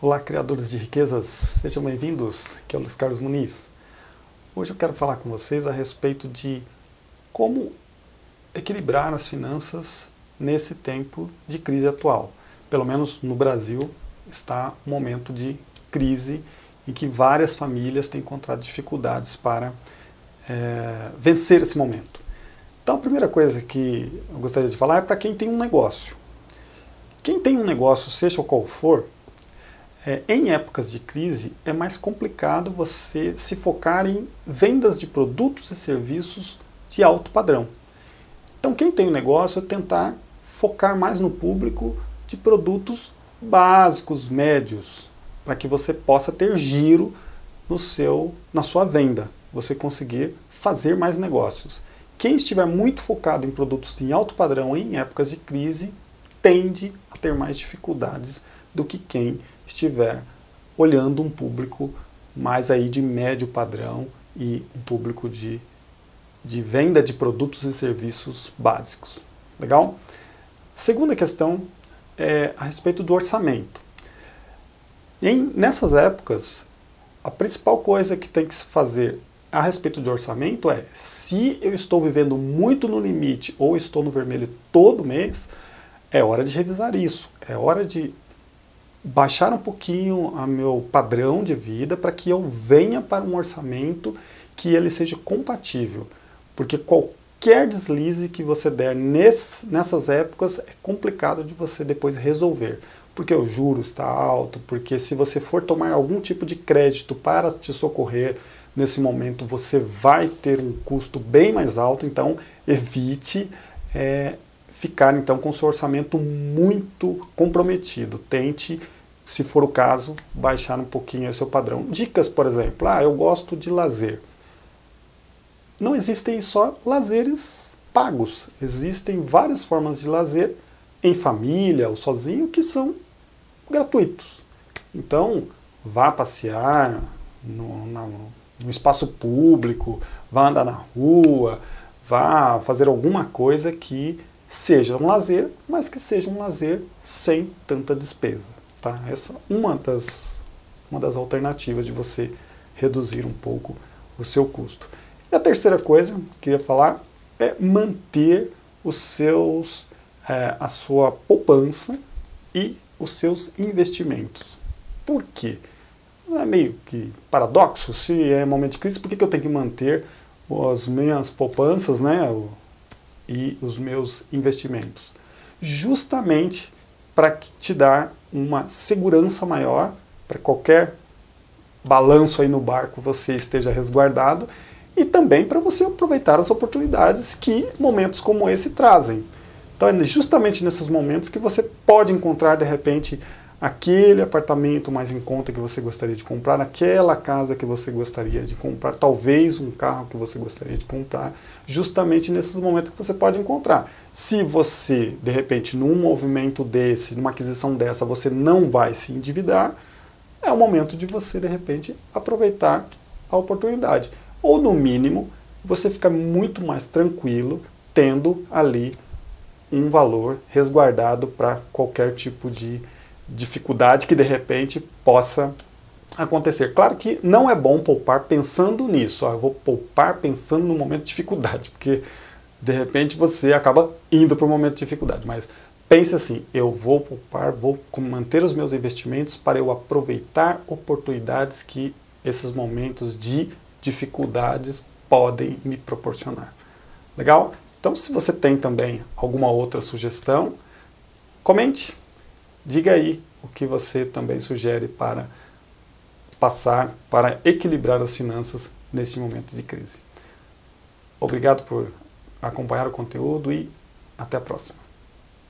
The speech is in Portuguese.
Olá, criadores de riquezas, sejam bem-vindos. Aqui é o Luiz Carlos Muniz. Hoje eu quero falar com vocês a respeito de como equilibrar as finanças nesse tempo de crise atual. Pelo menos no Brasil está um momento de crise em que várias famílias têm encontrado dificuldades para é, vencer esse momento. Então a primeira coisa que eu gostaria de falar é para quem tem um negócio. Quem tem um negócio, seja qual for, é, em épocas de crise, é mais complicado você se focar em vendas de produtos e serviços de alto padrão. Então, quem tem um negócio é tentar focar mais no público de produtos básicos, médios, para que você possa ter giro no seu, na sua venda, você conseguir fazer mais negócios. Quem estiver muito focado em produtos em alto padrão em épocas de crise tende a ter mais dificuldades do que quem estiver olhando um público mais aí de médio padrão e um público de, de venda de produtos e serviços básicos. Legal? Segunda questão é a respeito do orçamento. Em, nessas épocas, a principal coisa que tem que se fazer a respeito de orçamento é, se eu estou vivendo muito no limite ou estou no vermelho todo mês, é hora de revisar isso. É hora de baixar um pouquinho o meu padrão de vida para que eu venha para um orçamento que ele seja compatível. Porque qualquer deslize que você der nesse, nessas épocas é complicado de você depois resolver. Porque o juro está alto, porque se você for tomar algum tipo de crédito para te socorrer, nesse momento você vai ter um custo bem mais alto, então evite é, ficar então com o seu orçamento muito comprometido. Tente, se for o caso, baixar um pouquinho o seu padrão. Dicas, por exemplo, ah, eu gosto de lazer. Não existem só lazeres pagos, existem várias formas de lazer em família ou sozinho que são gratuitos. Então, vá passear no, no espaço público, vá andar na rua, vá fazer alguma coisa que seja um lazer, mas que seja um lazer sem tanta despesa. Tá? Essa é uma das, uma das alternativas de você reduzir um pouco o seu custo. E a terceira coisa que eu queria falar é manter os seus, é, a sua poupança e os seus investimentos. Por quê? Não é meio que paradoxo? Se é momento de crise, por que, que eu tenho que manter as minhas poupanças, né, e os meus investimentos. Justamente para te dar uma segurança maior, para qualquer balanço aí no barco você esteja resguardado e também para você aproveitar as oportunidades que momentos como esse trazem. Então é justamente nesses momentos que você pode encontrar de repente aquele apartamento mais em conta que você gostaria de comprar, aquela casa que você gostaria de comprar, talvez um carro que você gostaria de comprar, justamente nesses momentos que você pode encontrar. Se você, de repente, num movimento desse, numa aquisição dessa, você não vai se endividar, é o momento de você, de repente, aproveitar a oportunidade. Ou, no mínimo, você fica muito mais tranquilo tendo ali um valor resguardado para qualquer tipo de dificuldade que de repente possa acontecer. Claro que não é bom poupar pensando nisso, ah, eu vou poupar pensando no momento de dificuldade, porque de repente você acaba indo para o momento de dificuldade, mas pense assim, eu vou poupar, vou manter os meus investimentos para eu aproveitar oportunidades que esses momentos de dificuldades podem me proporcionar. Legal? Então, se você tem também alguma outra sugestão, comente. Diga aí o que você também sugere para passar, para equilibrar as finanças neste momento de crise. Obrigado por acompanhar o conteúdo e até a próxima.